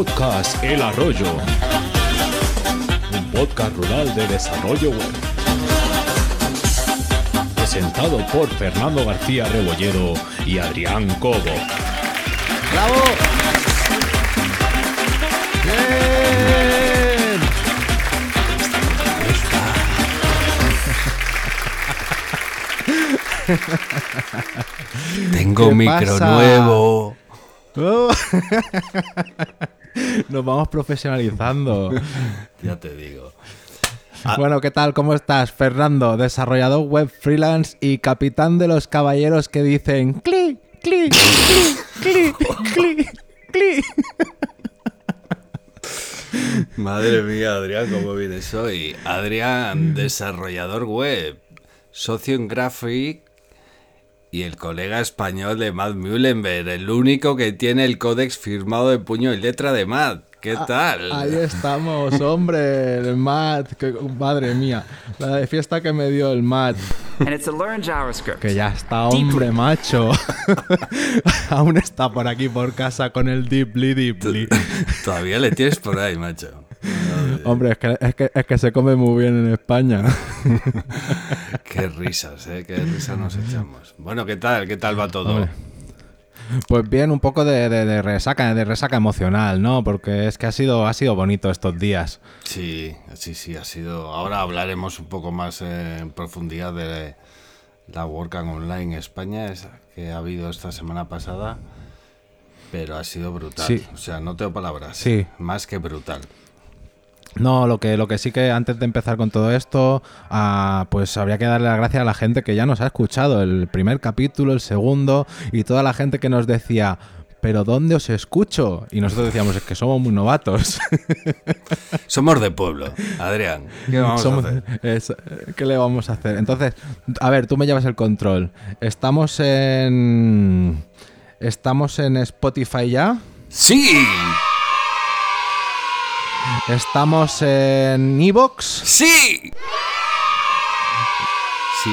Podcast El Arroyo. Un podcast rural de desarrollo web. Presentado por Fernando García Rebolledo y Adrián Cobo. ¡Bravo! ¡Bien! Tengo ¿Qué micro pasa? nuevo. Oh. Nos vamos profesionalizando. Ya te digo. Bueno, ¿qué tal? ¿Cómo estás, Fernando? Desarrollador web freelance y capitán de los caballeros que dicen clic, clic, clic, clic, clic, clic. Madre mía, Adrián, ¿cómo vienes hoy? Adrián, desarrollador web, socio en Graphic y el colega español de Matt Mullenberg, el único que tiene el códex firmado de puño y letra de Matt. ¿Qué tal? Ahí estamos, hombre, el Matt, que- madre mía, la de fiesta que me dio el Matt, and it's to learn JavaScript. que ya está, hombre, macho. Aún está por aquí por casa con el Deeply Deeply. Todavía le tienes por ahí, macho. Hombre, es que, es, que, es que se come muy bien en España. Qué risas, ¿eh? Qué risas nos echamos. Bueno, ¿qué tal? ¿Qué tal va todo? Hombre. Pues bien, un poco de, de- de resaca, de resaca emocional, ¿no? Porque es que ha sido, ha sido bonito estos días. Sí, sí, sí, ha sido. Ahora hablaremos un poco más en profundidad de la WordCamp Online España que ha habido esta semana pasada, pero ha sido brutal. Sí. O sea, no tengo palabras. Sí. Más que brutal. No, lo que, lo que sí que antes de empezar con todo esto, ah, pues habría que darle las gracias a la gente que ya nos ha escuchado el primer capítulo, el segundo, y toda la gente que nos decía, pero ¿dónde os escucho? Y nosotros decíamos, es que somos muy novatos. Somos de pueblo, Adrián. ¿Qué vamos Somos- a hacer? es- ¿Qué le vamos a hacer? Entonces, a ver, tú me llevas el control. Estamos en... Estamos en Spotify ya. ¡Sí! Estamos en Evox. ¡Sí! Sí.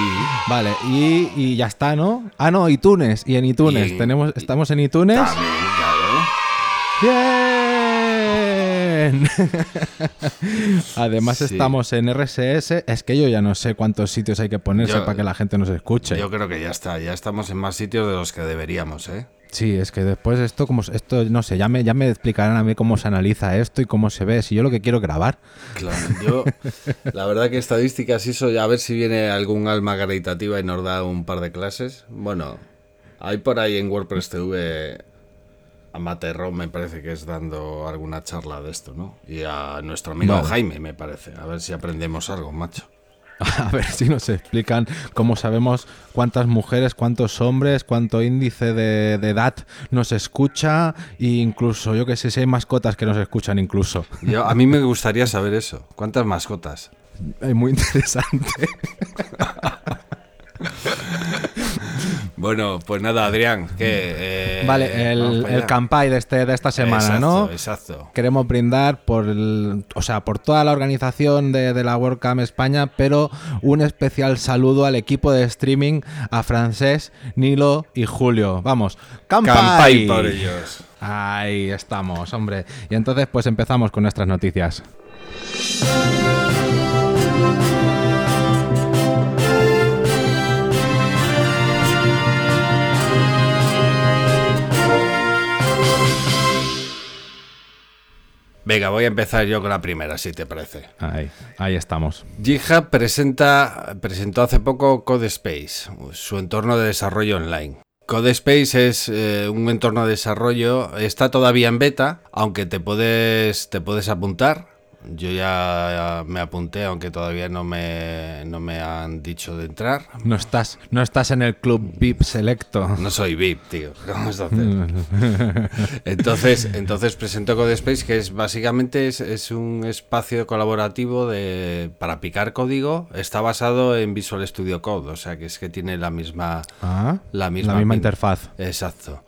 Vale, y, y ya está, ¿no? Ah, no, iTunes. Y en iTunes. Y- Tenemos, estamos en iTunes. También, claro. ¡Bien! Además Sí. estamos en RSS. Es que yo ya no sé cuántos sitios hay que ponerse Yo- para que la gente nos escuche. Yo creo que ya está. Ya estamos en más sitios de los que deberíamos, ¿eh? Sí, es que después esto, como esto, no sé, ya me, ya me explicarán a mí cómo se analiza esto y cómo se ve. Si yo lo que quiero grabar. Claro, yo la verdad que estadísticas y eso, ya a ver si viene algún alma caritativa y nos da un par de clases. Bueno, hay por ahí en WordPress TV a Materro me parece que es dando alguna charla de esto, ¿no? Y a nuestro amigo Vale. Jaime me parece, a ver si aprendemos algo, macho. A ver si nos explican cómo sabemos cuántas mujeres, cuántos hombres, cuánto índice de, de edad nos escucha e incluso, yo que sé, si hay mascotas que nos escuchan incluso. Yo, a mí me gustaría saber eso. ¿Cuántas mascotas? Es muy interesante. Bueno, pues nada, Adrián, que... eh, vale, el, el allá. campai de, este, de esta semana, exacto, ¿no? Exacto. Queremos brindar por, el- o sea, por toda la organización de, de la WordCamp España, pero un especial saludo al equipo de streaming, a Francés, Nilo y Julio. Vamos. Campai por ellos. Ahí estamos, hombre. Y entonces pues empezamos con nuestras noticias. Venga, voy a empezar yo con la primera, si te parece. Ahí, ahí estamos. GitHub presenta, presentó hace poco CodeSpace, su entorno de desarrollo online. CodeSpace es eh, un entorno de desarrollo, está todavía en beta, aunque te puedes, te puedes apuntar. Yo ya me apunté, aunque todavía no me, no me han dicho de entrar. No estás, no estás en el club VIP selecto. No soy VIP, tío. ¿Qué vamos a hacer? Entonces, entonces presentó CodeSpace, que es básicamente es, es un espacio colaborativo de, para picar código. Está basado en Visual Studio Code, o sea que es que tiene la misma, Ah, la misma, la misma interfaz. Exacto.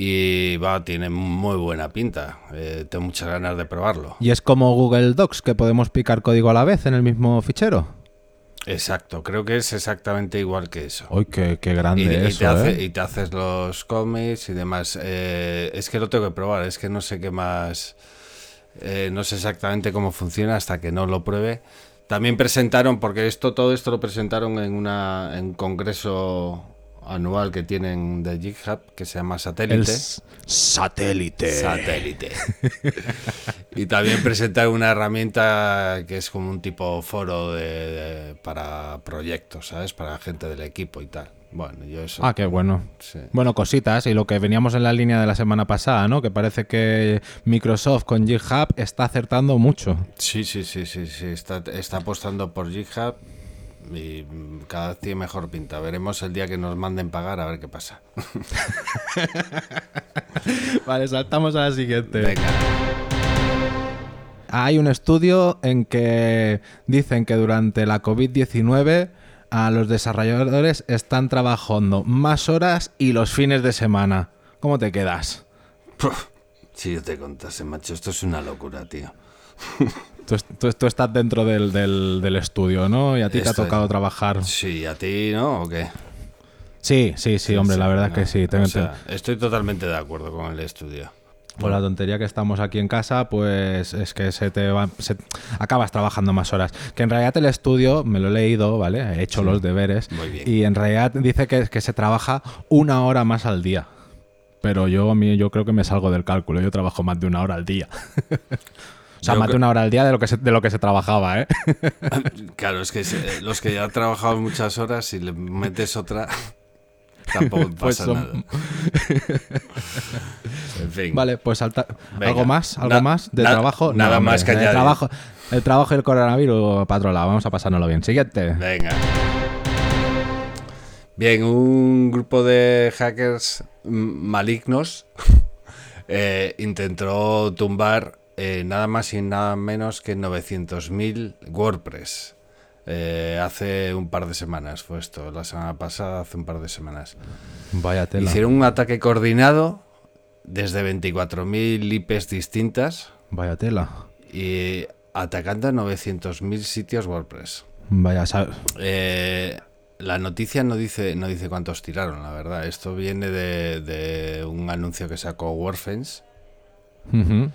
Y va, tiene muy buena pinta. Eh, tengo muchas ganas de probarlo. Y es como Google Docs, que podemos picar código a la vez en el mismo fichero. Exacto, creo que es exactamente igual que eso. Uy, qué, qué grande Y, y eso, te hace- ¿eh? y te haces los cómics y demás. Eh, es que lo tengo que probar, es que no sé qué más. Eh, no sé exactamente cómo funciona hasta que no lo pruebe. También presentaron, porque esto, todo esto lo presentaron en, una, en un congreso anual que tienen de GitHub que se llama Satélite. satélite. Satélite. y también presentaron una herramienta que es como un tipo foro de, de- para proyectos, ¿sabes? Para gente del equipo y tal. Bueno, yo eso. Ah, qué bueno. sí. Bueno, cositas, y lo que veníamos en la línea de la semana pasada, ¿no? Que parece que Microsoft con GitHub está acertando mucho. Sí, sí, sí, sí, sí. Está, está apostando por GitHub y mm, cada vez tiene mejor pinta. Veremos el día que nos manden pagar a ver qué pasa. Vale, saltamos a la siguiente. Venga. Hay un estudio en que dicen que durante la COVID-19 a los desarrolladores están trabajando más horas y los fines de semana. ¿Cómo te quedas? Si yo te contase, macho, esto es una locura, tío. Tú, tú- tú estás dentro del, del- del estudio, ¿no? Y a ti te ha Estoy. tocado trabajar. Sí, ¿a ti no o qué? Sí, sí, sí, hombre, la verdad es no. que sí. Tengo- O sea, estoy totalmente de acuerdo con el estudio. Por la tontería que estamos aquí en casa, pues es que se te va, se- acabas trabajando más horas. Que en realidad el estudio, me lo he leído, ¿vale? He hecho los deberes. Muy bien. Y en realidad dice que, que se trabaja una hora más al día. Pero yo a mí yo creo que me salgo del cálculo. Yo trabajo más de una hora al día. o sea, cre- una hora al día de lo que se, de lo que se trabajaba, ¿eh? Claro, es que se- los que ya han trabajado muchas horas, si le metes otra, tampoco Pues pasa son- nada. En fin. Vale, pues Venga. algo más, algo Na- más de na- trabajo. nada más que el añadir. trabajo, el trabajo y el coronavirus lado. Vamos a pasárnoslo bien. Siguiente. Venga. Bien, un grupo de hackers malignos eh, intentó tumbar eh, nada más y nada menos que 900.000 WordPress. Eh, hace un par de semanas fue esto, la semana pasada, hace un par de semanas. Vaya tela. Hicieron un ataque coordinado desde 24.000 IPs distintas Vaya tela. y atacando a 900.000 sitios WordPress. Vaya, sa- Eh, la noticia no dice, no dice cuántos tiraron, la verdad. Esto viene de, de un anuncio que sacó WordFence Ujú.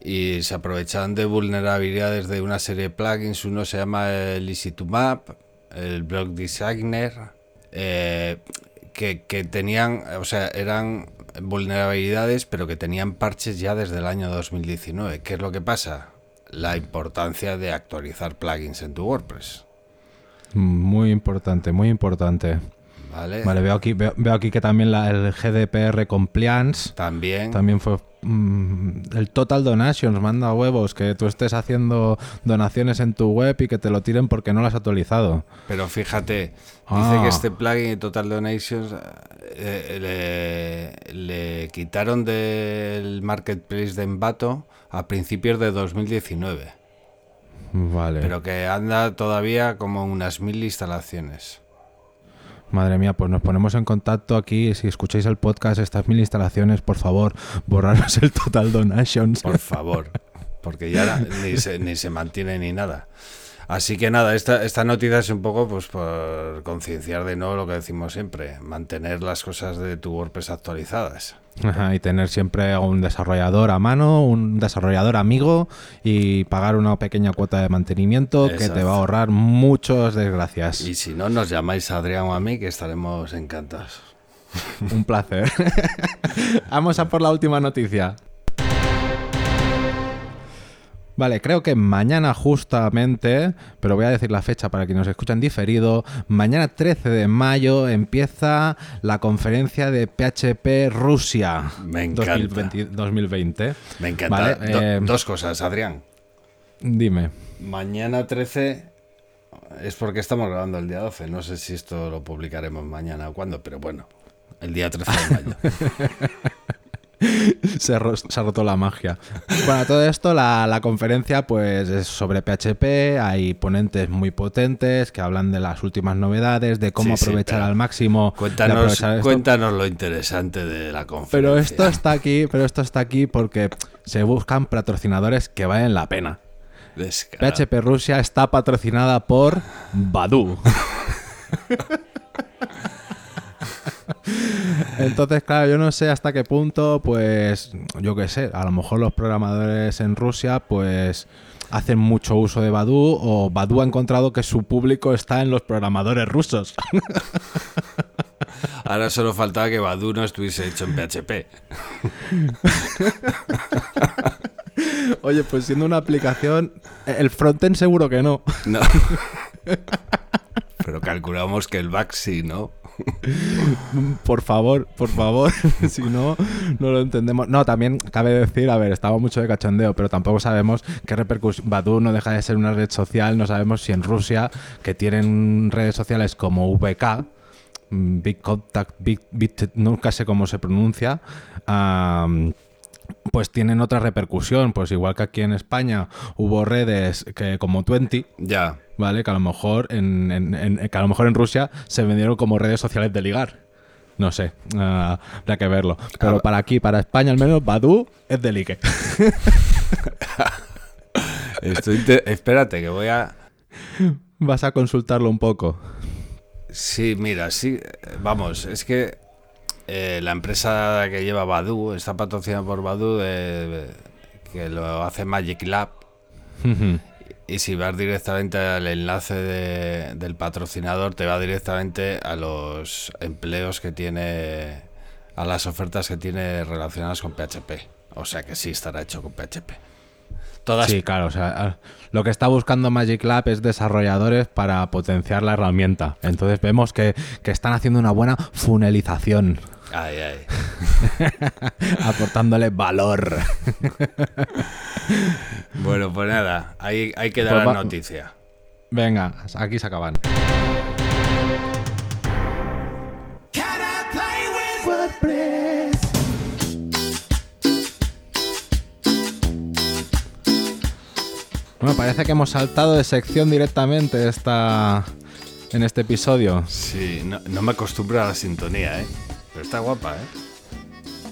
Y se aprovechan de vulnerabilidades de una serie de plugins. Uno se llama el Easy to Map, el Block Designer, eh, que, que tenían, o sea, eran vulnerabilidades, pero que tenían parches ya desde el año 2019. ¿Qué es lo que pasa? La importancia de actualizar plugins en tu WordPress. Muy importante, muy importante. ¿Vale? Vale, veo aquí, veo, veo aquí que también la- el GDPR Compliance También. también fue mm, el Total Donations, manda huevos, que tú estés haciendo donaciones en tu web y que te lo tiren porque no lo has actualizado. Pero fíjate, Ah. dice que este plugin Total Donations eh, le, le quitaron del marketplace de Envato a principios de 2019, Vale. pero que anda todavía como unas mil instalaciones. Madre mía, pues nos ponemos en contacto aquí. Si escucháis el podcast, estas mil instalaciones, por favor, borraros el Total Donations. Por favor, porque ya ni se, ni se mantiene ni nada. Así que nada, esta, esta noticia es un poco pues por concienciar de nuevo lo que decimos siempre, mantener las cosas de tu WordPress actualizadas. Ajá, y tener siempre a un desarrollador a mano, un desarrollador amigo y pagar una pequeña cuota de mantenimiento que te va a ahorrar muchas desgracias. Y si no, nos llamáis a Adrián o a mí, que estaremos encantados. Un placer. Vamos a por la última noticia. Vale, creo que mañana justamente, pero voy a decir la fecha para quienes nos escuchan diferido, mañana 13 de mayo empieza la conferencia de PHP Rusia Me encanta. 2020. 2020. Me encanta. Vale, Do- eh, dos cosas, Adrián. Dime. Mañana 13 es porque estamos grabando el día 12. No sé si esto lo publicaremos mañana o cuándo, pero bueno, el día 13 de mayo. se, ha se ha roto la magia. Bueno, todo esto, la, la conferencia pues es sobre PHP, hay ponentes muy potentes que hablan de las últimas novedades, de cómo Sí, aprovechar al máximo. Cuéntanos, cuéntanos lo interesante de la conferencia. Pero esto está aquí, pero esto está aquí porque se buscan patrocinadores que valen la pena. Descarado. PHP Rusia está patrocinada por Badu. Entonces, claro, yo no sé hasta qué punto, pues, yo qué sé, a lo mejor los programadores en Rusia, pues, hacen mucho uso de Badu o Badu ha encontrado que su público está en los programadores rusos. Ahora solo faltaba que Badu no estuviese hecho en PHP. Oye, pues siendo una aplicación, el frontend seguro que no. No. Pero calculamos que el back sí, ¿no? Por favor, por favor, si no, no lo entendemos. No, también cabe decir, a ver, estaba mucho de cachondeo, pero tampoco sabemos qué repercusión. Badu no deja de ser una red social, no sabemos si en Rusia, que tienen redes sociales como VK, mm, Big Contact, nunca sé cómo se pronuncia, pues tienen otra repercusión. Pues igual que aquí en España hubo redes que como Twenty, Ya. ¿Vale? Que a lo mejor en, en- en- que a lo mejor en Rusia se vendieron como redes sociales de ligar. No sé, ah, habrá que verlo. Pero Ah. para aquí, para España al menos, Badu es de ligue. Estoy Espérate, que voy a. Vas a consultarlo un poco. Sí, mira, sí. Vamos, es que eh, la empresa que lleva Badu está patrocinada por Badu, eh, que lo hace Magic Lab. Y si vas directamente al enlace de- del patrocinador, te va directamente a los empleos que tiene, a las ofertas que tiene relacionadas con PHP. O sea que sí estará hecho con PHP. Todas, Sí, claro. O sea, lo que está buscando Magic Lab es desarrolladores para potenciar la herramienta. Entonces vemos que, que están haciendo una buena funelización, Ay, ay. aportándole valor. Bueno, pues nada, ahí hay que dar Pues la va- noticia. Venga, aquí se acaban. Bueno, parece que hemos saltado de sección directamente esta, en este episodio. Sí, no, no me acostumbro a la sintonía, ¿eh? Pero está guapa, ¿eh?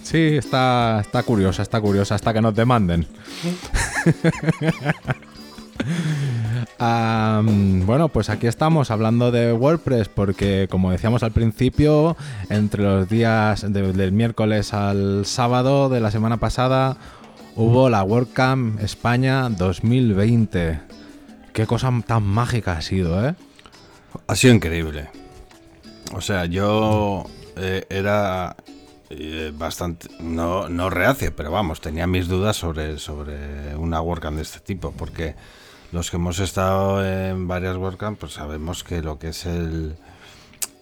Sí, está, está curiosa, está curiosa, hasta que nos demanden. Bueno, pues aquí estamos hablando de WordPress porque, como decíamos al principio, entre los días de- del miércoles al sábado de la semana pasada hubo la WordCamp España 2020. Qué cosa tan mágica ha sido, ¿eh? Ha sido increíble. O sea, yo eh, era eh, bastante, no, no reacio, pero vamos, tenía mis dudas sobre, sobre una WordCamp de este tipo, porque los que hemos estado en varias WordCamp, pues sabemos que lo que es el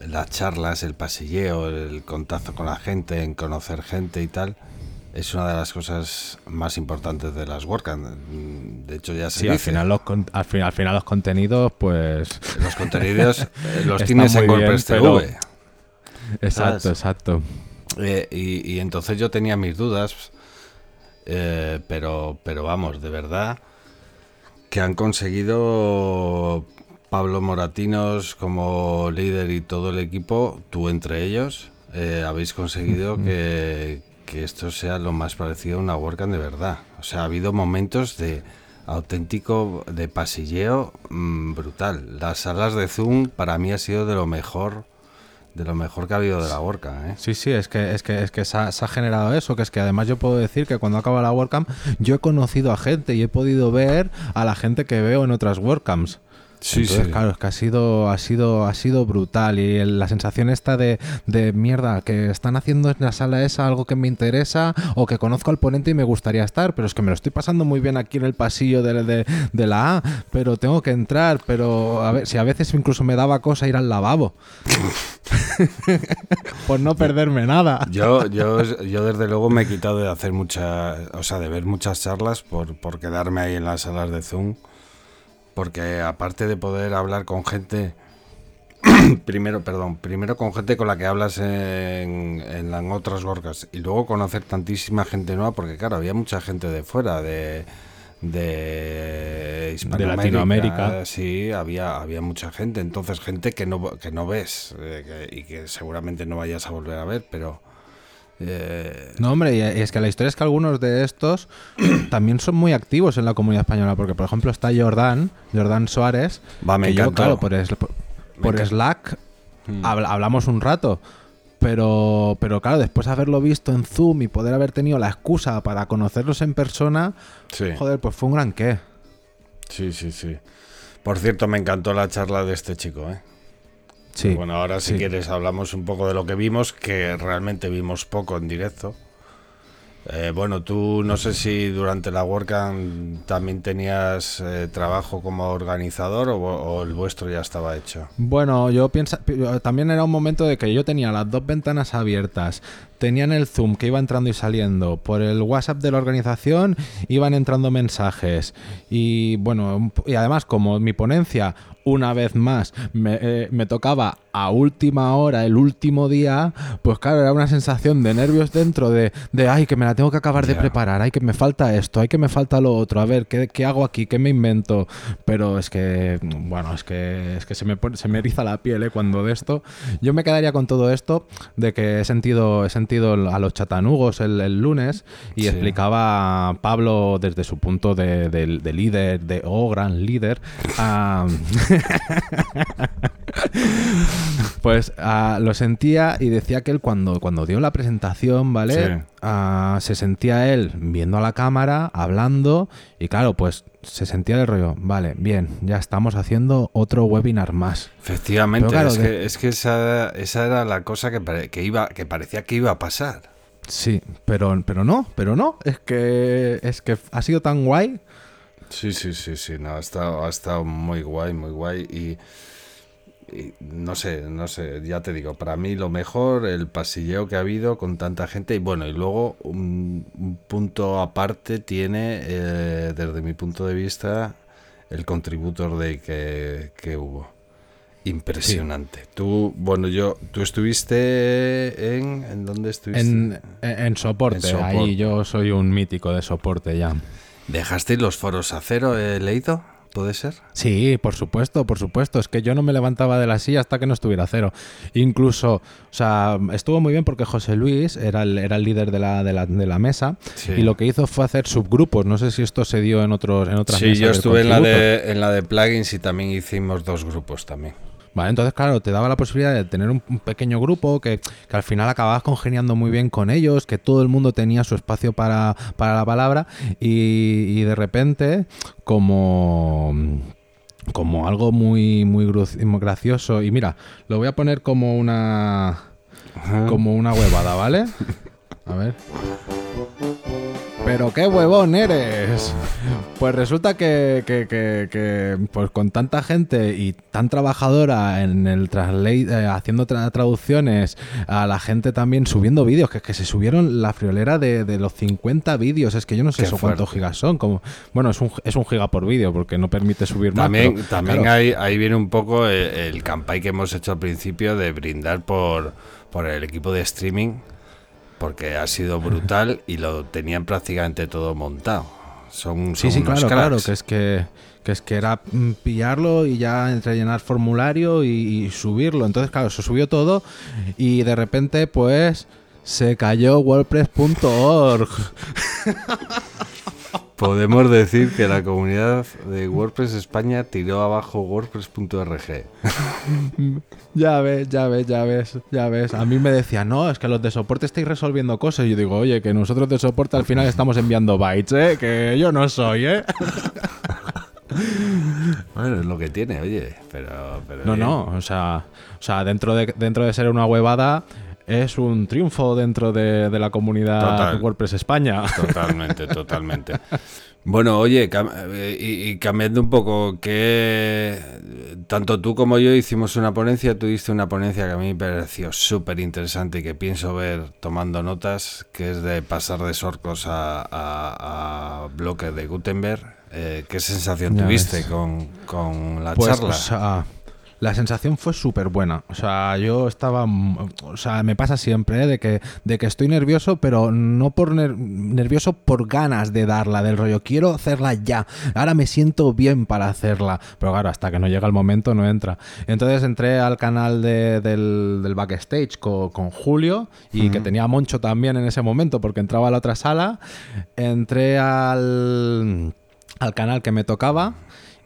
las charlas, el pasilleo, el contacto con la gente, en conocer gente y tal, es una de las cosas más importantes de las WordCamp. De hecho, ya se Sí, al dice. final, los, con- al, fin- al final los contenidos, pues... Los contenidos eh, los tienes en bien, WordPress TV. Exacto, ¿Sabes? exacto. Eh, y, y entonces yo tenía mis dudas, eh, pero, pero vamos, de verdad, que han conseguido Pablo Moratinos como líder y todo el equipo, tú entre ellos, eh, habéis conseguido que, que esto sea lo más parecido a una WordCamp de verdad. O sea, ha habido momentos de auténtico, de pasilleo mm, brutal. Las salas de Zoom para mí ha sido de lo mejor. De lo mejor que ha habido de la WordCamp, ¿eh? Sí, sí, es que, es que, es que se, ha, se ha generado eso, que es que además yo puedo decir que cuando acaba la WordCamp yo he conocido a gente y he podido ver a la gente que veo en otras WordCamps. Sí, Entonces, sí. claro, es que ha sido, ha sido, ha sido brutal. Y el- la sensación esta de, de mierda, que están haciendo en la sala esa algo que me interesa, o que conozco al ponente y me gustaría estar, pero es que me lo estoy pasando muy bien aquí en el pasillo de, de- de la A, pero tengo que entrar, pero a ver, si a veces incluso me daba cosa ir al lavabo. Por no perderme nada. Yo, yo, yo desde luego me he quitado de hacer muchas, o sea, de ver muchas charlas por, por quedarme ahí en las salas de Zoom. Porque aparte de poder hablar con gente, primero, perdón, primero con gente con la que hablas en, en las otras gorgas y luego conocer tantísima gente nueva, porque claro, había mucha gente de fuera, de, de Hispanoamérica. Latinoamérica. Sí, había, había mucha gente, entonces gente que no, que no ves eh, que- y que seguramente no vayas a volver a ver, pero... eh, No, hombre, y es que la historia es que algunos de estos también son muy activos en la comunidad española, porque por ejemplo está Jordán, Jordán Suárez, Va, me que yo, claro, por, es- por-. Slack Mm. habl- hablamos un rato, Pero, pero claro, después de haberlo visto en Zoom y poder haber tenido la excusa para conocerlos en persona, Sí. joder, pues fue un gran qué. Sí, sí, sí. Por cierto, me encantó la charla de este chico, ¿eh? Sí. Bueno, ahora si sí. quieres hablamos un poco de lo que vimos, que realmente vimos poco en directo. Eh, bueno, tú no sé si durante la WordCamp también tenías eh, trabajo como organizador o, o el vuestro ya estaba hecho. Bueno, yo pienso, también era un momento de que yo tenía las dos ventanas abiertas. Tenía en el Zoom que iba entrando y saliendo. Por el WhatsApp de la organización iban entrando mensajes. Y bueno, y además como mi ponencia, una vez más, me, eh, me tocaba a última hora, el último día, pues claro, era una sensación de nervios dentro de, de ay, que me la tengo que acabar de preparar, ay, que me falta esto, ay, que me falta lo otro, a ver, ¿qué, qué hago aquí? ¿Qué me invento? Pero es que, bueno, es que, es que se, me se me eriza la piel ¿eh? cuando de esto. Yo me quedaría con todo esto de que he sentido, he sentido a los chatanugos el, el lunes y Sí. explicaba a Pablo desde su punto de, de- de líder, de oh, gran líder, a- pues ah, lo sentía y decía que él cuando, cuando dio la presentación, ¿vale? Sí. Ah, se sentía él viendo a la cámara, hablando, y claro, pues se sentía el rollo, vale, bien, ya estamos haciendo otro webinar más. Efectivamente, claro, es, de- que, es que esa, esa era la cosa que, pare- que, iba, que parecía que iba a pasar. Sí, pero, pero no, pero no, es que, es que ha sido tan guay. Sí, sí, sí, sí, no, ha estado, ha estado muy guay, muy guay y, no sé, no sé, ya te digo, para mí lo mejor, el pasilleo que ha habido con tanta gente y bueno, y luego un, un punto aparte tiene, eh, desde mi punto de vista, el contributor de que, que hubo. Impresionante. Tú, bueno, yo, tú estuviste en, ¿en dónde estuviste? En, en- en soporte, En soporte. ahí yo soy un mítico de soporte ya. ¿Dejasteis los foros a cero, he leído? ¿Puede ser? Sí, por supuesto, por supuesto. Es que yo no me levantaba de la silla hasta que no estuviera cero. Incluso, o sea, estuvo muy bien porque José Luis era el, era el líder de la, de la, de la mesa Sí. y lo que hizo fue hacer subgrupos. No sé si esto se dio en otros en otras Sí, mesas yo del estuve en la, de, en la de plugins y también hicimos dos grupos también. Vale, entonces, claro, te daba la posibilidad de tener un, un pequeño grupo que, que al final acababas congeniando muy bien con ellos, que todo el mundo tenía su espacio para, para la palabra y, y de repente, como como algo muy muy gracioso y mira, lo voy a poner como una como una huevada, ¿vale? A ver. Pero qué huevón eres. Pues resulta que, que- que- que, pues con tanta gente y tan trabajadora en el translate, eh, haciendo tra- traducciones, a la gente también subiendo vídeos, que se subieron la friolera de, de los 50 vídeos. Es que yo no sé Qué eso cuántos gigas son. Como, bueno, es un, es un giga por vídeo porque no permite subir más. También, pero, también claro, ahí, ahí viene un poco el, el campaign que hemos hecho al principio de brindar por, por el equipo de streaming, porque ha sido brutal y lo tenían prácticamente todo montado. Son, Sí, son sí, unos claro, claro, que es que, que es que era mm, pillarlo y ya rellenar formulario y, y subirlo. Entonces, claro, se subió todo y de repente, pues, se cayó WordPress.org. Podemos decir que la comunidad de WordPress España tiró abajo WordPress.org. ya ves, ya ves, ya ves, ya ves. A mí me decían, no, es que los de soporte estáis resolviendo cosas. Y yo digo, oye, que nosotros de soporte al final estamos enviando bytes, ¿eh? Que yo no soy, ¿eh? Bueno, es lo que tiene, oye, pero... pero No, bien. no, o sea, o sea dentro, de, dentro de ser una huevada, es un triunfo dentro de, de la comunidad Total. WordPress España. Totalmente, totalmente. Bueno, oye, cam- eh, y, y cambiando un poco, que tanto tú como yo hicimos una ponencia, tú diste una ponencia que a mí me pareció súper interesante y que pienso ver tomando notas, que es de pasar de Sorcos a, a, a bloques de Gutenberg. Eh, ¿Qué sensación Ya tuviste con, con la Pues, charla? o sea, la sensación fue súper buena. O sea, yo estaba. O sea, me pasa siempre, ¿eh? de, que, de que estoy nervioso, pero no por ner- nervioso por ganas de darla, del rollo. Quiero hacerla ya. Ahora me siento bien para hacerla. Pero claro, hasta que no llega el momento no entra. Entonces entré al canal de- del, del backstage co- con, Julio y que tenía a Moncho también en ese momento porque entraba a la otra sala. Entré al al canal que me tocaba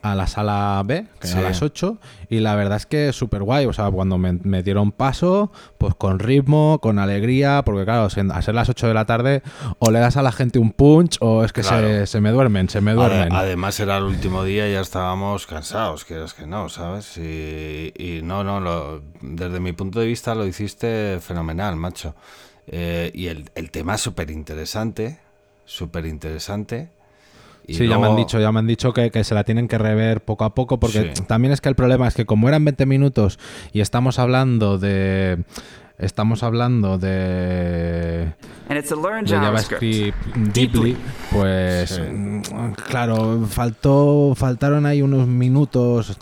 a la sala B, que Sí. a las 8, y la verdad es que súper guay. O sea, cuando me, me dieron paso, pues con ritmo, con alegría, porque claro, a ser las 8 de la tarde, o le das a la gente un punch, o es que se, Claro. se me duermen, se me duermen. Además era el último día y ya estábamos cansados, que es que no, ¿sabes? Y, y no, no, lo- desde mi punto de vista lo hiciste fenomenal, macho. Eh, y el, el tema es súper interesante, súper interesante. Y Sí, ya me han dicho, ya me han dicho que, que se la tienen que rever poco a poco, porque Sí. también es que el problema es que como eran 20 minutos y estamos hablando de... Estamos hablando de... De JavaScript. JavaScript deeply, pues Sí. claro, faltó, faltaron ahí unos minutos,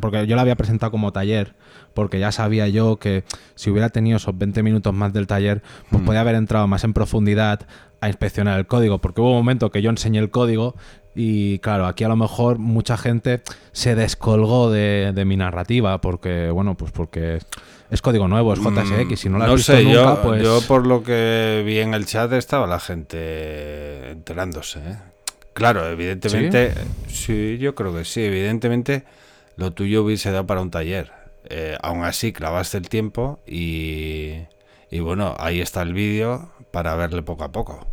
porque yo la había presentado como taller, porque ya sabía yo que si hubiera tenido esos 20 minutos más del taller, pues Hmm. podía haber entrado más en profundidad a inspeccionar el código, porque hubo un momento que yo enseñé el código y claro, aquí a lo mejor mucha gente se descolgó de, de mi narrativa, porque bueno, pues porque es código nuevo, es JSX, si no lo has Mm, no visto sé, nunca, yo, pues... yo por lo que vi en el chat estaba la gente enterándose. ¿eh? Claro, evidentemente, ¿Sí? yo creo que sí, evidentemente lo tuyo hubiese dado para un taller. Eh, aún así, clavaste el tiempo y, y bueno, ahí está el vídeo para verle poco a poco.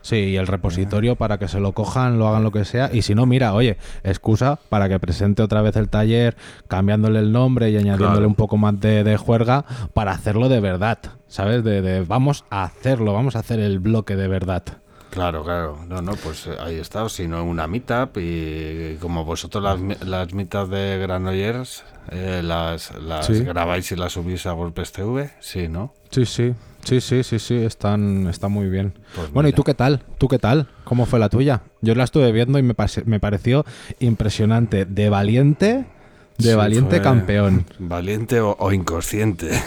Sí, y el repositorio para que se lo cojan, lo hagan lo que sea. Y si no, mira, oye, excusa para que presente otra vez el taller, cambiándole el nombre y añadiéndole Claro. un poco más de, de juerga para hacerlo de verdad. ¿Sabes? De, de vamos a hacerlo, vamos a hacer el bloque de verdad. Claro, claro. No, no, pues eh, ahí está. o Si no, una meetup y como vosotros las, las meetups de Granollers eh, las, las Sí. grabáis y las subís a Golpes TV, sí, ¿no? Sí, sí. Sí, sí, sí, sí, están, está muy bien. Pues bueno, ¿y tú qué tal? ¿Tú qué tal? ¿Cómo fue la tuya? Yo la estuve viendo y me, pase- me pareció impresionante. De valiente, de Sí, valiente campeón. Valiente o, o inconsciente.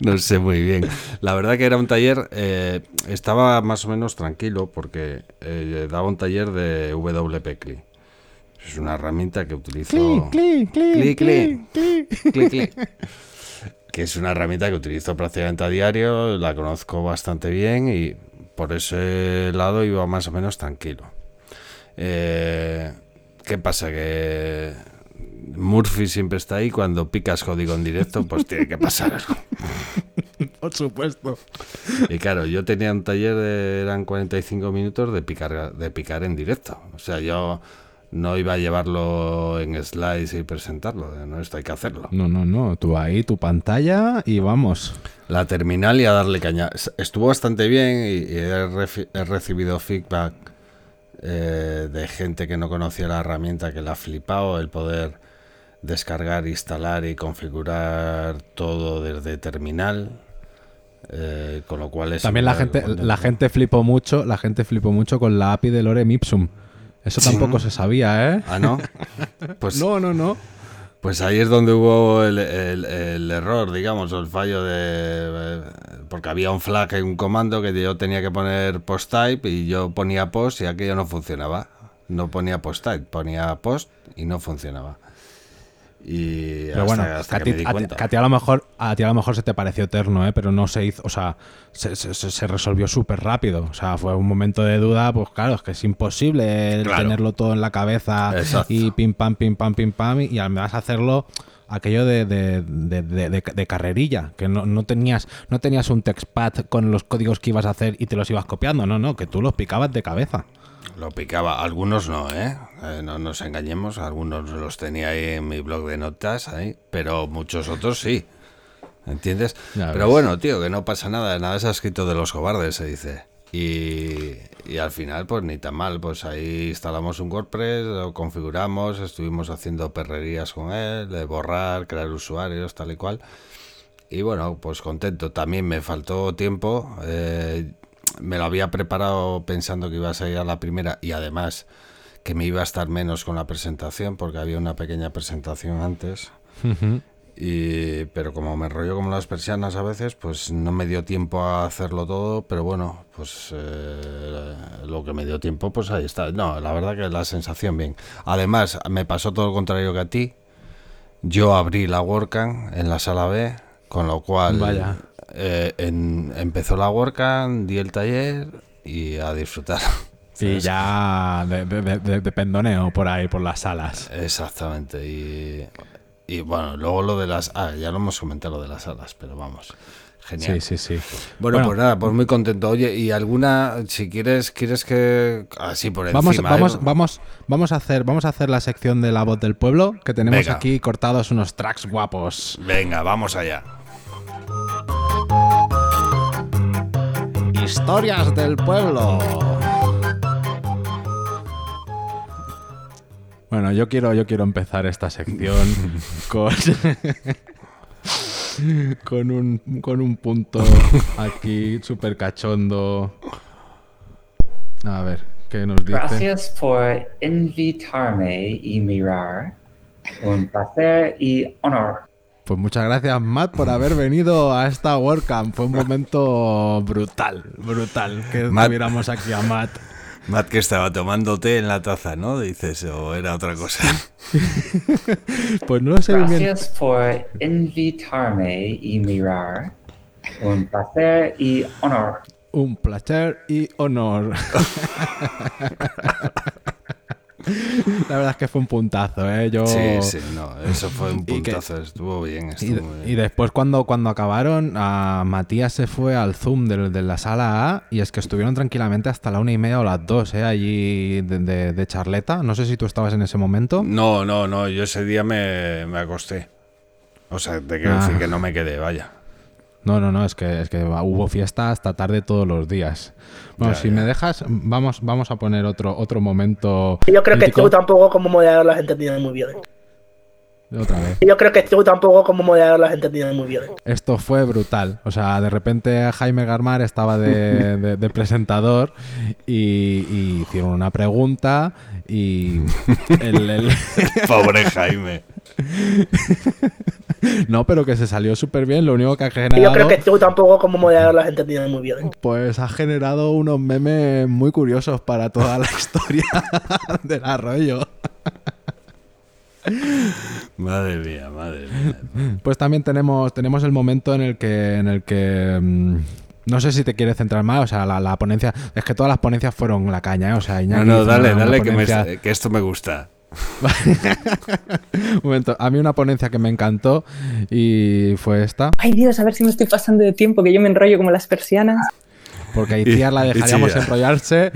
no sé muy bien. La verdad que era un taller, eh, estaba más o menos tranquilo porque eh, daba un taller de WP CLI. Es una herramienta que utilizo... Clic, clic. clic, clic. Que es una herramienta que utilizo prácticamente a diario, la conozco bastante bien y por ese lado iba más o menos tranquilo. Eh, ¿Qué pasa? Que Murphy siempre está ahí, cuando picas código en directo, pues tiene que pasar algo. Por supuesto. Y claro, yo tenía un taller de eran 45 minutos de picar de picar en directo. O sea, yo no iba a llevarlo en slides y presentarlo, no esto hay que hacerlo. No, no, no. Tú ahí, tu pantalla y vamos. La terminal y a darle caña. Es- Estuvo bastante bien y, y he, refi- he recibido feedback eh, de gente que no conocía la herramienta que la ha flipado, el poder descargar, instalar y configurar todo desde terminal. eh, con lo cual es También la gente, contento. la gente flipó mucho, la gente flipó mucho con la API de Lorem Ipsum. Eso Sí. tampoco se sabía, ¿eh? Ah, ¿no? Pues, No, no, no. pues ahí es donde hubo el, el- el error, digamos, o el fallo de... eh, Porque había un flag en un comando que yo tenía que poner post type y yo ponía post y aquello no funcionaba. No ponía post type, ponía post y no funcionaba. Y Pero hasta, bueno, hasta a que ti, me di a ti- a ti a lo mejor a ti a lo mejor se te pareció eterno, ¿eh? pero no se hizo, o sea, se, se- se- se resolvió súper rápido. O sea, fue un momento de duda, pues claro, es que es imposible Claro. tenerlo todo en la cabeza Exacto. y pim pam, pim pam, pim pam, y además hacerlo aquello de, de, de- de- de- de carrerilla, que no, no tenías no tenías un textpad con los códigos que ibas a hacer y te los ibas copiando, no, no, que tú los picabas de cabeza. Lo picaba, algunos no, ¿eh? Eh, No nos engañemos, algunos los tenía ahí en mi blog de notas, ahí, pero muchos otros sí. ¿Entiendes? Ya pero ves. bueno, tío, que no pasa nada, nada se ha escrito de los cobardes, se dice. Y, y al final, pues ni tan mal, pues ahí instalamos un WordPress, lo configuramos, estuvimos haciendo perrerías con él, de borrar, crear usuarios, tal y cual. Y bueno, pues contento. También me faltó tiempo. eh, me lo había preparado pensando que iba a salir a la primera y además que me iba a estar menos con la presentación porque había una pequeña presentación antes. Y, pero como me rollo como las persianas a veces, pues no me dio tiempo a hacerlo todo, pero bueno, pues eh, lo que me dio tiempo, pues ahí está. No, la verdad que la sensación bien. Además, me pasó todo lo contrario que a ti. Yo abrí la WordCamp en la sala B, con lo cual Vaya. Eh, en- empezó la WordCamp, di el taller y a disfrutar. Y ya de, de- de- de pendoneo por ahí, por las salas. Exactamente. Y, y bueno, luego lo de las. Ah, ya lo hemos comentado lo de las alas, pero vamos. Genial. Sí, sí, sí. Bueno, Bueno. pues nada, pues muy contento. Oye, y alguna, si quieres, quieres que así por Vamos, encima. vamos, ¿eh? vamos, vamos a hacer, vamos a hacer la sección de la voz del pueblo, que tenemos Venga. aquí cortados unos tracks guapos. Venga, vamos allá. Historias del pueblo. Bueno, yo quiero, yo quiero empezar esta sección con, con, un, con un punto aquí súper cachondo. A ver, ¿qué nos dice? Gracias por invitarme y mirar. Un placer y honor. Pues muchas gracias, Matt, por haber venido a esta WordCamp. Fue un momento brutal, brutal que Matt- tuviéramos aquí a Matt. Matt que estaba tomando té en la taza, ¿no? Dices, o era otra cosa. Pues no sé bien. Gracias por invitarme y mirar. Un placer y honor. Un placer y honor. La verdad es que fue un puntazo, ¿eh? Yo... Sí, sí, no, eso fue un Y que- puntazo, estuvo bien, Y, estuvo y bien. después cuando, cuando acabaron, a Matías se fue al Zoom de, de la sala A y es que estuvieron tranquilamente hasta la una y media o las dos, ¿eh? Allí de, de- de charleta. No sé si tú estabas en ese momento. No, no, no, yo ese día me, me acosté. O sea, te quiero Ah. decir que no me quedé, vaya. No, no, no, es que, es que hubo fiesta hasta tarde todos los días. Bueno, Ya, si ya. me dejas, vamos, vamos a poner otro, otro momento. Yo creo que tú tampoco como moderador lo has entendido muy bien. Otra vez. Yo creo que tú tampoco como moderador lo has entendido muy bien. Esto fue brutal. O sea, de repente Jaime Garmar estaba de, de- de presentador y, y hicieron una pregunta y el- el- Pobre Jaime. no, pero que se salió súper bien. Lo único que ha Yo generado, creo que tú tampoco como moderador lo has entendido muy bien. pues ha generado unos memes muy curiosos para toda la historia del arroyo. Madre mía, madre mía. Pues también tenemos, tenemos el momento en el que, en el que mm, no sé si te quieres centrar más, o sea, la, la ponencia, es que todas las ponencias fueron la caña, ¿eh? o sea, No, Iñaki no, hizo dale, una- una dale, que, me- que esto me gusta. Un momento, a mí una ponencia que me encantó y fue esta, Ay Dios, a ver si me estoy pasando de tiempo, que yo me enrollo como las persianas. porque a Itziar la dejaríamos enrollarse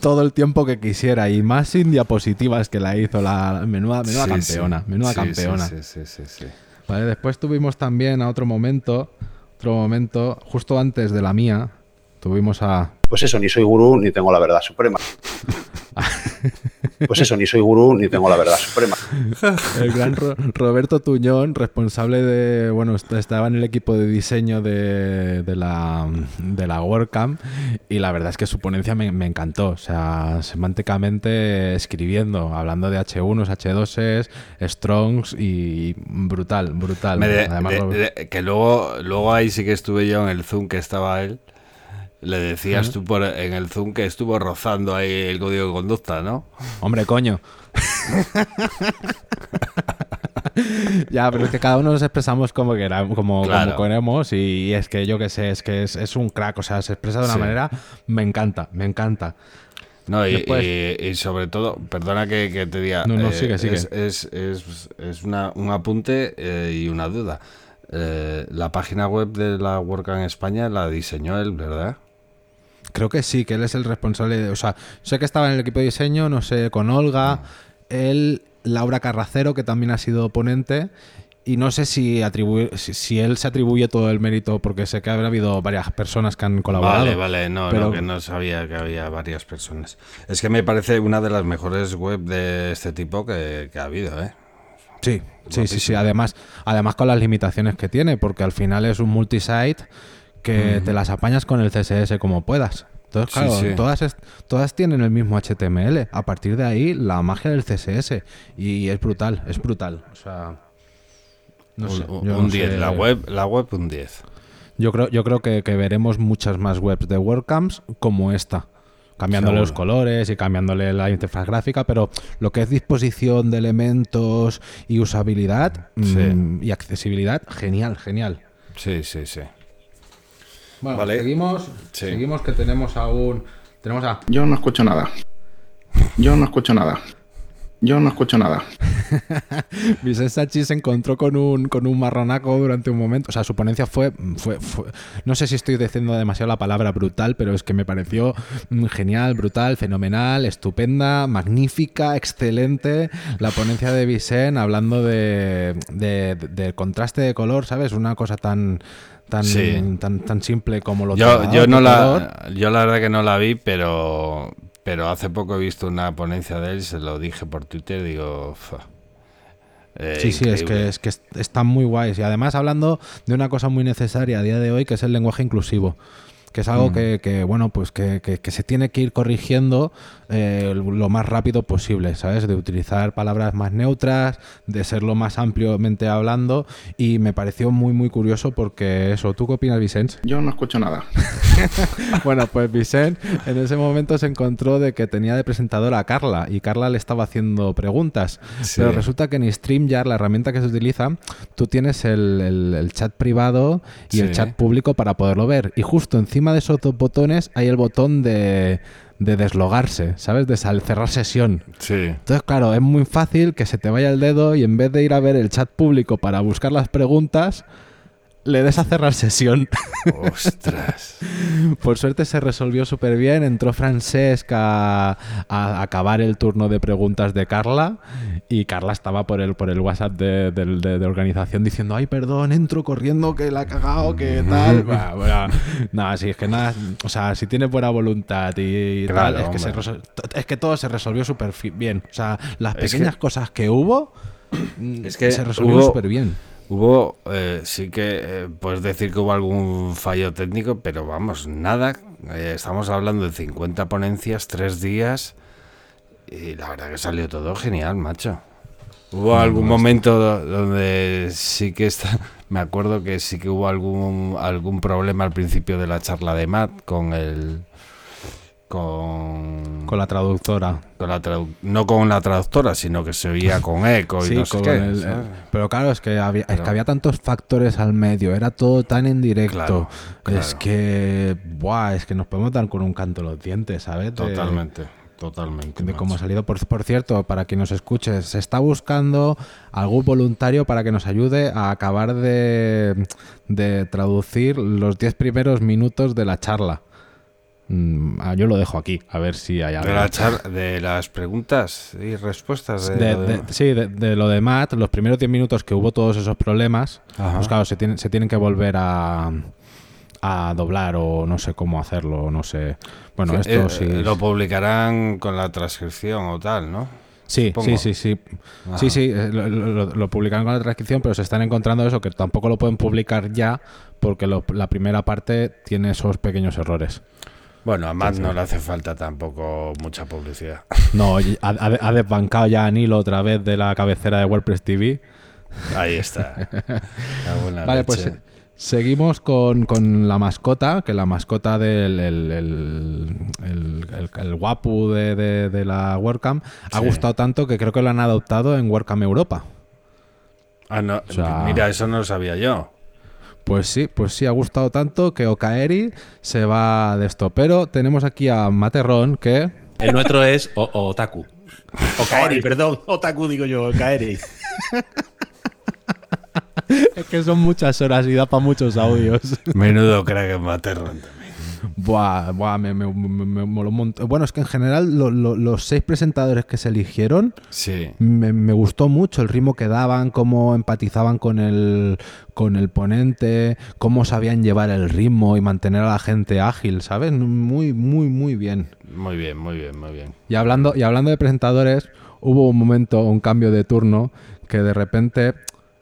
todo el tiempo que quisiera y más sin diapositivas que la hizo la menuda, menuda Sí, campeona, sí. menuda Sí, campeona. Sí, sí, sí, sí. Vale, después tuvimos también a otro momento, otro momento, justo antes de la mía, tuvimos a Pues eso, ni soy gurú ni tengo la verdad suprema. Pues eso, ni soy gurú ni tengo la verdad suprema. el gran Ro- Roberto Tuñón, responsable de, bueno, est- estaba en el equipo de diseño de, de la, de la WordCamp y la verdad es que su ponencia me, me encantó, o sea, semánticamente escribiendo, hablando de H1s, H2s, Strongs y brutal, brutal. Me de- Además, de- Robert- de- que luego, luego ahí sí que estuve yo en el Zoom que estaba él. Le decías tú por, en el Zoom que estuvo rozando ahí el código de conducta, ¿no? Hombre, coño. ya, pero es que cada uno nos expresamos como queramos, como, Claro. como queremos y es que yo que sé, es que es, es un crack, o sea, se expresa de una Sí. manera, me encanta, me encanta. No, y, Después- y- y sobre todo, perdona que, que te diga. No, no, eh, sigue, sigue. Es, es, es- es una, un apunte eh, y una duda. Eh, la página web de la WordCamp en España la diseñó él, ¿verdad? Creo que sí, que él es el responsable, de- o sea, sé que estaba en el equipo de diseño, no sé, con Olga, él, Laura Carracero, que también ha sido ponente, y no sé si, atribuir, si, si él se atribuye todo el mérito, porque sé que habrá habido varias personas que han colaborado. Vale, vale, no, pero- no, que no sabía que había varias personas. Es que me parece una de las mejores web de este tipo que, que ha habido, ¿eh? Sí, sí, sí, sí. Además, además con las limitaciones que tiene, porque al final es un multisite que te las apañas con el CSS como puedas. Entonces, claro, sí. Todas, todas tienen el mismo HTML. A partir de ahí, la magia del CSS. Y es brutal, es brutal. O sea. No sé, un yo un no 10, sé. la web, la web un 10. Yo creo, yo creo que, que veremos muchas más webs de WordCamps como esta. Cambiándole los colores y cambiándole la interfaz gráfica, pero lo que es disposición de elementos y usabilidad Sí. mm, y accesibilidad, genial, genial. Sí, sí, sí. Bueno, Vale. seguimos, Sí. seguimos que tenemos aún Tenemos a. Yo no escucho nada. Yo no escucho nada. Yo no escucho nada. Vicente Sachi se encontró con un, con un marronaco durante un momento. O sea, su ponencia fue, fue, fue- No sé si estoy diciendo demasiado la palabra brutal, pero es que me pareció genial, brutal, fenomenal, estupenda, magnífica, excelente. La ponencia de Vicente hablando de, de- de- del contraste de color, ¿sabes? Una cosa tan. Tan, Sí. tan, tan simple como lo Yo, yo no la, yo la verdad que no la vi, pero, pero hace poco he visto una ponencia de él, se lo dije por Twitter, digo. Eh, Sí, sí, es que, es que est- están muy guays. Y además hablando de una cosa muy necesaria a día de hoy, que es el lenguaje inclusivo. Que es Mm. algo que, que, bueno, pues que, que- que se tiene que ir corrigiendo eh, lo más rápido posible, ¿sabes? De utilizar palabras más neutras, de ser lo más ampliamente hablando. Y me pareció muy, muy curioso porque eso, ¿tú qué opinas, Vicente? Yo no escucho nada. Bueno, pues Vicente en ese momento se encontró de que tenía de presentadora a Carla y Carla le estaba haciendo preguntas. Sí. Pero resulta que en StreamYard, la herramienta que se utiliza, tú tienes el, el- el chat privado y el Sí. chat público para poderlo ver. Y justo encima de esos dos botones hay el botón de, de deslogarse, ¿sabes? De sal- cerrar sesión. Sí. Entonces, claro, es muy fácil que se te vaya el dedo y en vez de ir a ver el chat público para buscar las preguntas, le des a cerrar sesión. Ostras. Por suerte se resolvió súper bien. Entró Francesc a, a acabar el turno de preguntas de Carla y Carla estaba por el, por el WhatsApp de, de- de organización diciendo, ay, perdón, entro corriendo, que la ha cagado, que tal. Bah, bueno, nada, sí, es que nada, o sea, si tienes buena voluntad y, y Claro, tal, es que, se resol- es que todo se resolvió súper bien. O sea, las Es pequeñas que- cosas que hubo Es que se resolvió súper bien. Hubo, eh, sí que eh, puedes decir que hubo algún fallo técnico, pero vamos, nada. Eh, estamos hablando de 50 ponencias, tres días, y la verdad que salió todo genial, macho. Hubo algún momento do- donde sí que está, me acuerdo que sí que hubo algún algún problema al principio de la charla de Matt con el con Con la traductora. con la tradu- no con la traductora, sino que se oía con eco y Sí, no sé qué. pero claro, es que, había, es que había tantos factores al medio, era todo tan en directo. Claro, claro. Es que, buah, es que nos podemos dar con un canto los dientes, ¿sabes? De- Totalmente, totalmente. De cómo ha salido. Por, por cierto, para quien nos escuche, se está buscando algún voluntario para que nos ayude a acabar de, de traducir los 10 primeros minutos de la charla. Mm, ah, yo lo dejo aquí, a ver si hay algo. De, la char- de las preguntas y respuestas. De, De- lo de- de- sí, de, lo de Matt, los primeros 10 minutos que hubo todos esos problemas, Ajá. pues claro, se tienen, se tienen que volver a, a doblar o no sé cómo hacerlo, no sé. Bueno, esto eh, sí. Lo publicarán con la transcripción o tal, ¿no? Sí, supongo. sí, sí, sí. Ajá. Sí, sí, eh, lo, lo- lo publican con la transcripción, pero se están encontrando eso, que tampoco lo pueden publicar ya porque lo- la primera parte tiene esos pequeños errores. Bueno, a Matt no le hace falta tampoco mucha publicidad. No, ha, desbancado ya a Nilo otra vez de la cabecera de WordPress TV. Ahí está. Vale, leche. pues seguimos con, con la mascota, que la mascota del el, el, el- el- el guapu de, de- de la WordCamp ha Sí. gustado tanto que creo que lo han adoptado en WordCamp Europa. Ah, no, o sea- mira, eso no lo sabía yo. Pues sí, pues sí, ha gustado tanto que Okaeri se va de esto. Pero tenemos aquí a Materrón que... El nuestro es o- Otaku. O Kaeri, perdón. Otaku digo yo, Kaeri. Es que son muchas horas y da para muchos audios. Menudo crack en también. Buah, buah, me, me, me- me moló un montón. Bueno, es que en general lo- lo- los seis presentadores que se eligieron Sí. me, me gustó mucho el ritmo que daban, cómo empatizaban con el, con el ponente, cómo sabían llevar el ritmo y mantener a la gente ágil, ¿sabes? Muy, muy, muy bien. Muy bien, muy bien, muy bien. Y hablando, y hablando de presentadores, hubo un momento, un cambio de turno, que de repente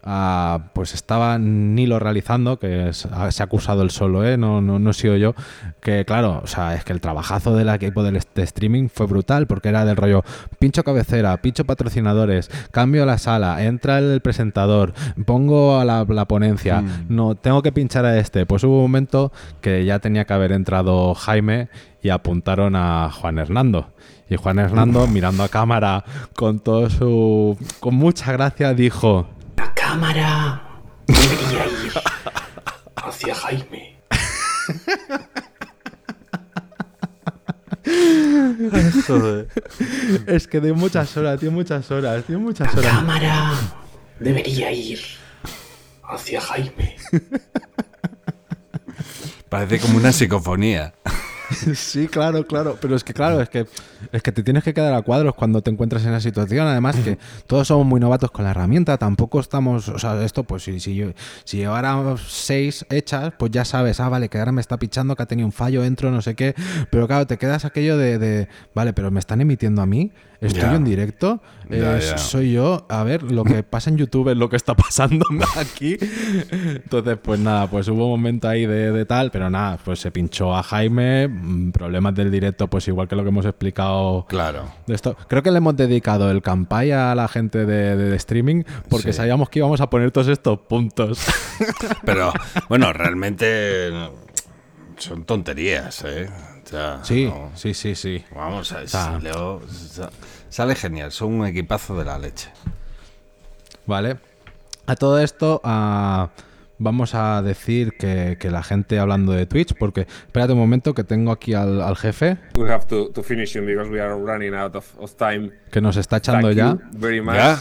ah, pues estaba Nilo realizando, que es- ah, se ha acusado el solo, ¿eh? no, no, no he sido yo, que claro, o sea, es que el trabajazo del equipo del de streaming fue brutal, porque era del rollo, pincho cabecera, pincho patrocinadores, cambio la sala, entra el presentador, pongo a la, la ponencia, no, tengo que pinchar a este. Pues hubo un momento que ya tenía que haber entrado Jaime y apuntaron a Juan Hernando. Y Juan Hernando, mirando a cámara con todo su. con mucha gracia, dijo. La cámara debería ir hacia Jaime. Joder. Es que de muchas horas, tío, muchas horas, tío, muchas horas. Cámara debería ir hacia Jaime. Parece como una psicofonía. Sí, claro, claro. Pero es que, claro, es que, es que te tienes que quedar a cuadros cuando te encuentras en esa situación. Además, que todos somos muy novatos con la herramienta. Tampoco estamos. O sea, esto, pues si, si, yo, si llevara seis hechas, pues ya sabes, ah, vale, que ahora me está pichando, que ha tenido un fallo, entro, no sé qué. Pero claro, te quedas aquello de, de, vale, pero me están emitiendo a mí. Estoy en directo. Eh. Soy yo. A ver, lo que pasa en YouTube es lo que está pasando aquí. Entonces, pues nada, pues hubo un momento ahí de, de tal, pero nada, pues se pinchó a Jaime. mm, Problemas del directo, pues igual que lo que hemos explicado. Claro. De esto. Creo que le hemos dedicado el campaña a la gente de, streaming porque Sí. sabíamos que íbamos a poner todos estos puntos. Pero, bueno, realmente son tonterías, ¿eh? O sea, Sí, no- sí, sí, sí. Vamos, a sea- Leo, sale genial, son un equipazo de la leche. Vale. A todo esto, ah, vamos a decir que, que la gente hablando de Twitch, porque espérate un momento que tengo aquí al, al jefe We have to, to finish him because we are running out of, of time. que nos está echando Thank ya. you very much. ¿Ya?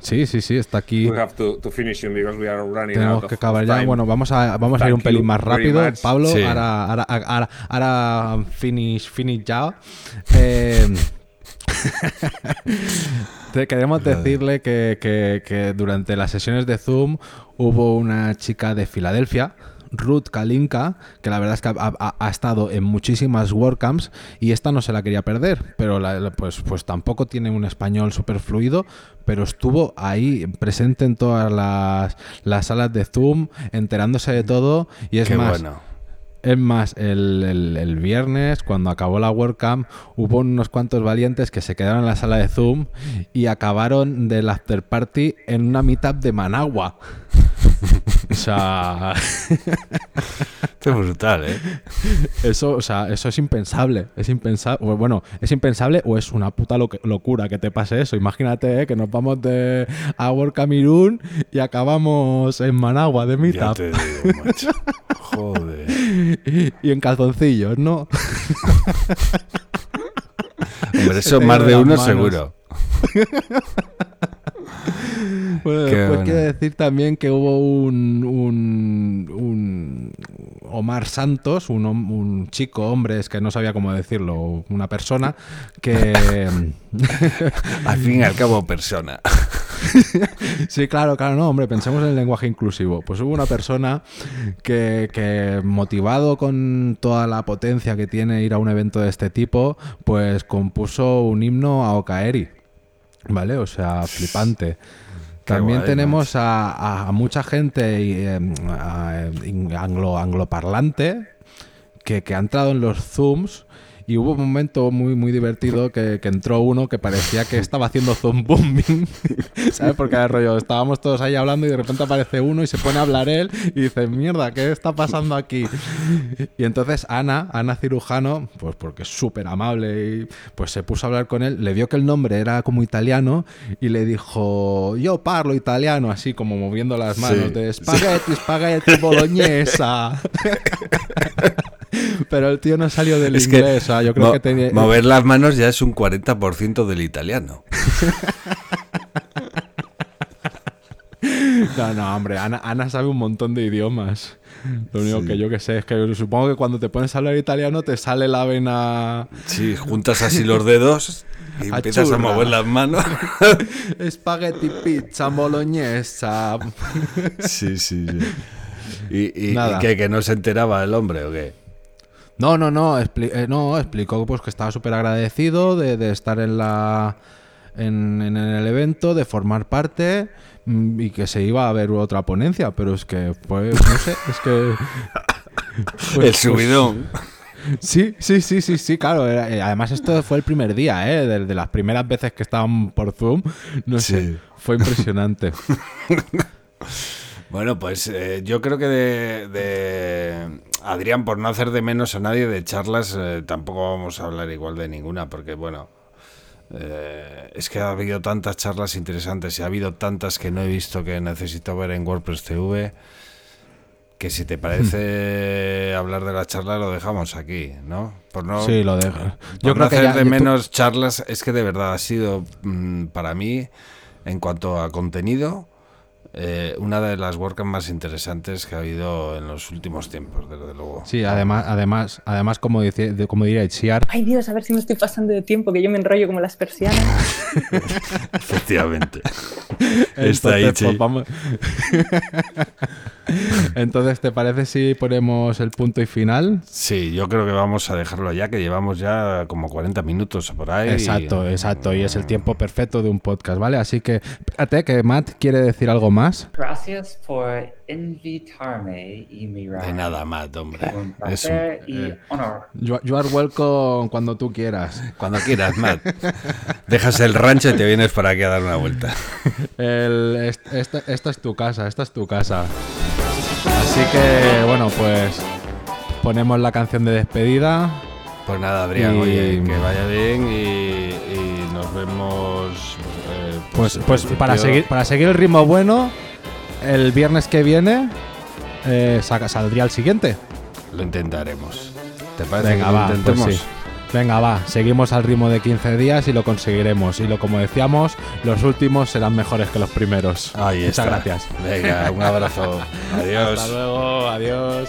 Sí, sí, sí, está aquí. We have to, to finish him because we are running Tenemos out of, que acabar of ya. time. Bueno, vamos a, vamos a ir un pelín más rápido. Pablo, Sí. ahora, ahora, ahora, ahora finish, finish ya. Eh, te queremos decirle que, que- que durante las sesiones de Zoom hubo una chica de Filadelfia. Ruth Kalinka, que la verdad es que ha, ha- ha estado en muchísimas WordCamps y esta no se la quería perder, pero la- la- pues, pues tampoco tiene un español súper fluido, pero estuvo ahí presente en todas las, las salas de Zoom, enterándose de todo y es Qué más, bueno. Es más, el, el- viernes, cuando acabó la WordCamp, hubo unos cuantos valientes que se quedaron en la sala de Zoom y acabaron del after party en una meetup de Managua. O sea, Esto es brutal, ¿eh? eso, o sea, eso es impensable. Es impensable. Bueno, es impensable o es una puta locura que te pase eso. Imagínate ¿eh? que nos vamos de a WordCamp Irún y acabamos en Managua de Ya meetup. te digo, macho. Joder. y en calzoncillos, ¿no? Hombre, eso más de uno manos. seguro. Bueno, Qué después bueno. quiero decir también que hubo un, un, un Omar Santos, un, un chico, hombre, es que no sabía cómo decirlo, una persona que... Al fin y al cabo, persona. sí, claro, claro, no, hombre, pensemos en el lenguaje inclusivo. Pues hubo una persona que, que motivado con toda la potencia que tiene ir a un evento de este tipo, pues compuso un himno a Okaeri. ¿Vale? O sea, flipante. También guay, tenemos a, a- a mucha gente y, em, a- em, anglo, angloparlante que, que ha entrado en los Zooms y hubo un momento muy, muy divertido que, que entró uno que parecía que estaba haciendo zoom booming, ¿sabes? Porque de rollo, estábamos todos ahí hablando y de repente aparece uno y se pone a hablar él y dice, mierda, ¿qué está pasando aquí? Y entonces Ana, Ana Cirujano, pues porque es súper amable y pues se puso a hablar con él, le vio que el nombre era como italiano y le dijo, yo parlo italiano, así como moviendo las manos Sí. de spaghetti, spaghetti, boloñesa. Pero el tío no salió del Es que inglés, o sea, yo creo que tenía... mover las manos ya es un 40% del italiano. No, no, hombre, Ana, Ana sabe un montón de idiomas. Lo único que yo que sé es que supongo que cuando te pones a hablar italiano te sale la vena... Sí, juntas así los dedos y empiezas a mover las manos. Spaghetti, pizza, boloñesa... Sí, sí, sí. ¿Y, y, Nada. y qué, que no se enteraba el hombre o qué? No, no, no, expli- eh, no explicó pues, que estaba súper agradecido de, de estar en la en, en el evento, de formar parte mm, y que se iba a ver otra ponencia, pero es que pues no sé, es que pues- el subidón. Sí, sí, sí, sí, sí, claro. eh, además, esto fue el primer día, ¿eh? De, de las primeras veces que estaban por Zoom. No sé, Sí. fue impresionante. Bueno, pues eh, yo creo que de, de Adrián, por no hacer de menos a nadie de charlas, eh, tampoco vamos a hablar igual de ninguna, porque bueno, eh, es que ha habido tantas charlas interesantes y ha habido tantas que no he visto que necesito ver en WordPress TV. que si te parece hablar de la charla lo dejamos aquí, ¿no? Por no, Sí, lo dejo. Yo no creo que hacer ya- de tú- menos charlas, es que de verdad ha sido mm, para mí, en cuanto a contenido, eh, una de las WordCamp más interesantes que ha habido en los últimos tiempos, desde luego. Sí, además, además, además como, dice, de- como diría Itziar, Ay Dios, a ver si me estoy pasando de tiempo, que yo me enrollo como las persianas. Efectivamente. Está ahí, pues, vamos- Entonces, ¿te parece si ponemos el punto y final? Sí, yo creo que vamos a dejarlo ya, que llevamos ya como 40 minutos por ahí. Exacto, exacto. Y es el tiempo perfecto de un podcast, ¿vale? Así que, espérate, que Matt quiere decir algo más. Gracias por invitarme y mirar. De nada, Matt, hombre. Un Es un- y eh, honor. You, you are welcome cuando tú quieras. Cuando quieras, Matt. Dejas el rancho y te vienes para aquí a dar una vuelta. El- est- esta, esta es tu casa, esta es tu casa. Así que, bueno, pues ponemos la canción de despedida. Pues nada, Adrián, Y- oye, que vaya bien y, y nos vemos. Pues, pues para, seguir, para seguir el ritmo bueno, el viernes que viene eh, saca- saldría el siguiente. Lo intentaremos. ¿Te parece Venga, que lo va, pues intentemos? sí. Venga, va, seguimos al ritmo de 15 días y lo conseguiremos. Y lo como decíamos, los últimos serán mejores que los primeros. Ahí Muchas está. gracias. Venga, un abrazo. Adiós. Hasta luego, adiós.